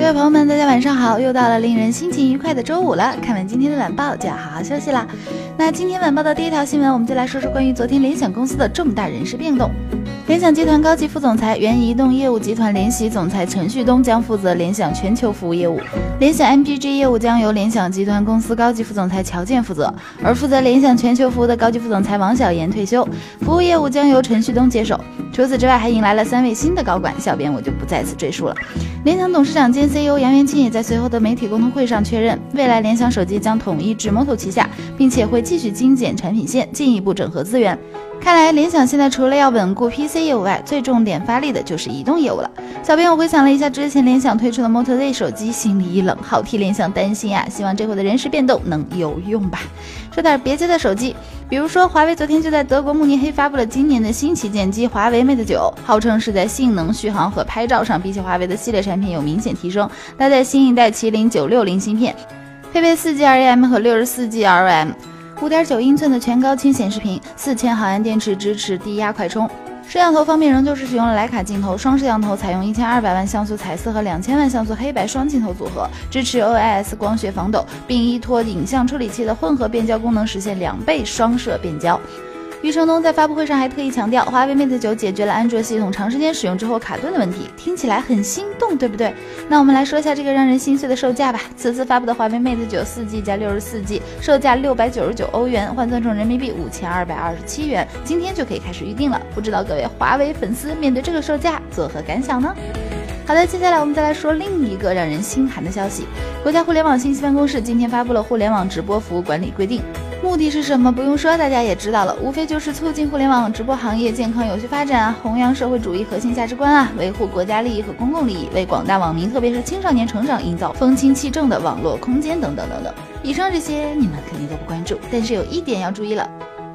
各位朋友们，大家晚上好！又到了令人心情愉快的周五了，看完今天的晚报就要好好休息了。那今天晚报的第一条新闻，我们就来说说关于昨天联想公司的重大人事变动。联想集团高级副总裁、原移动业务集团联席总裁陈旭东将负责联想全球服务业务，联想 MPG 业务将由联想集团公司高级副总裁乔建负责，而负责联想全球服务的高级副总裁王小岩退休，服务业务将由陈旭东接手。除此之外，还迎来了三位新的高管，小编我就不再次赘述了。联想董事长兼 CEO 杨元庆也在随后的媒体沟通会上确认，未来联想手机将统一至 Moto 旗下，并且会继续精简产品线，进一步整合资源。看来联想现在除了要稳固 PC 业务外，最重点发力的就是移动业务了。小编我回想了一下之前联想推出的 Moto Z 手机，心里一冷，好替联想担心啊！希望这回的人事变动能有用吧。说点别接的手机，比如说华为昨天就在德国慕尼黑发布了今年的新旗舰机华为 Mate 九，号称是在性能、续航和拍照上比起华为的系列产品有明显提升，搭载新一代麒麟九六零芯片，配备四 G RAM 和六十四 G RAM。五点九英寸的全高清显示屏，四千毫安电池，支持低压快充。摄像头方面仍旧是使用了徕卡镜头，双摄像头采用一千二百万像素彩色和两千万像素黑白双镜头组合，支持 OIS 光学防抖，并依托影像处理器的混合变焦功能实现两倍双摄变焦。余承东在发布会上还特意强调，华为 Mate 九解决了安卓系统长时间使用之后卡顿的问题，听起来很心动，对不对？那我们来说一下这个让人心碎的售价吧。此次发布的华为 Mate 九四 G 加六十四 G，售价六百九十九欧元，换算成人民币五千二百二十七元，今天就可以开始预定了。不知道各位华为粉丝面对这个售价作何感想呢？好的，接下来我们再来说另一个让人心寒的消息，国家互联网信息办公室今天发布了互联网直播服务管理规定。目的是什么？不用说，大家也知道了，无非就是促进互联网直播行业健康有序发展啊，弘扬社会主义核心价值观啊，维护国家利益和公共利益，为广大网民，特别是青少年成长营造风清气正的网络空间等等等等。以上这些你们肯定都不关注，但是有一点要注意了，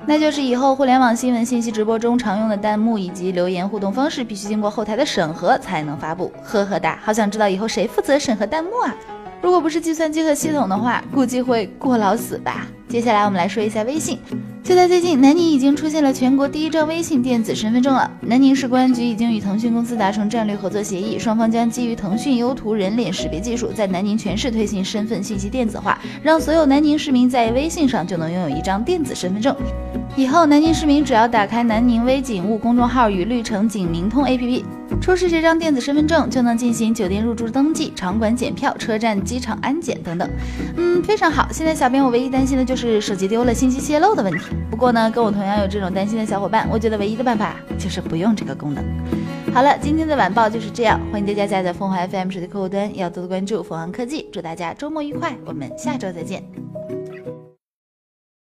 那就是以后互联网新闻信息直播中常用的弹幕以及留言互动方式，必须经过后台的审核才能发布。呵呵哒，好想知道以后谁负责审核弹幕啊？如果不是计算机和系统的话，估计会过劳死吧。接下来我们来说一下微信。就在最近，南宁已经出现了全国第一张微信电子身份证了。南宁市公安局已经与腾讯公司达成战略合作协议，双方将基于腾讯优图人脸识别技术，在南宁全市推行身份信息电子化，让所有南宁市民在微信上就能拥有一张电子身份证。以后，南宁市民只要打开南宁微警务公众号与绿城警民通 APP，出示这张电子身份证，就能进行酒店入住登记、场馆检票、车站、机场安检等等。嗯，非常好。现在小编我唯一担心的就是手机丢了、信息泄露的问题。不过呢，跟我同样有这种担心的小伙伴，我觉得唯一的办法就是不用这个功能。好了，今天的晚报就是这样。欢迎大家下载凤凰 FM 手机客户端，要多多关注凤凰科技。祝大家周末愉快，我们下周再见。